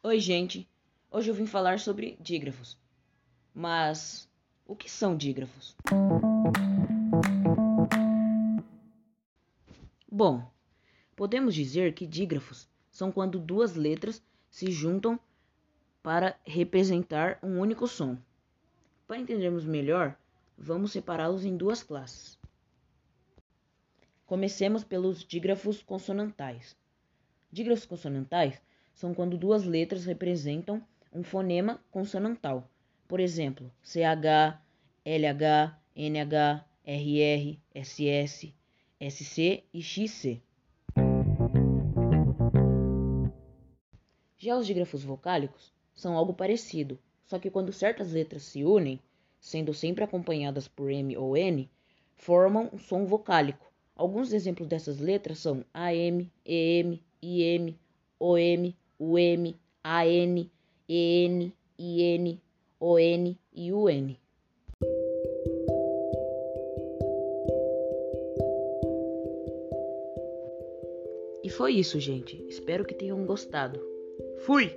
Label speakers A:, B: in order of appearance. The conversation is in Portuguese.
A: Oi, gente. Hoje eu vim falar sobre dígrafos. Mas o que são dígrafos? Bom, podemos dizer que dígrafos são quando duas letras se juntam para representar um único som. Para entendermos melhor, vamos separá-los em duas classes. Comecemos pelos dígrafos consonantais. Dígrafos consonantais são quando duas letras representam um fonema consonantal. Por exemplo, CH, LH, NH, RR, SS, SC e XC. Já os dígrafos vocálicos são algo parecido, só que quando certas letras se unem, sendo sempre acompanhadas por M ou N, formam um som vocálico. Alguns exemplos dessas letras são AM, EM, IM, OM, UM, AN, EN, IN, ON e UN. E foi isso, gente. Espero que tenham gostado. Fui!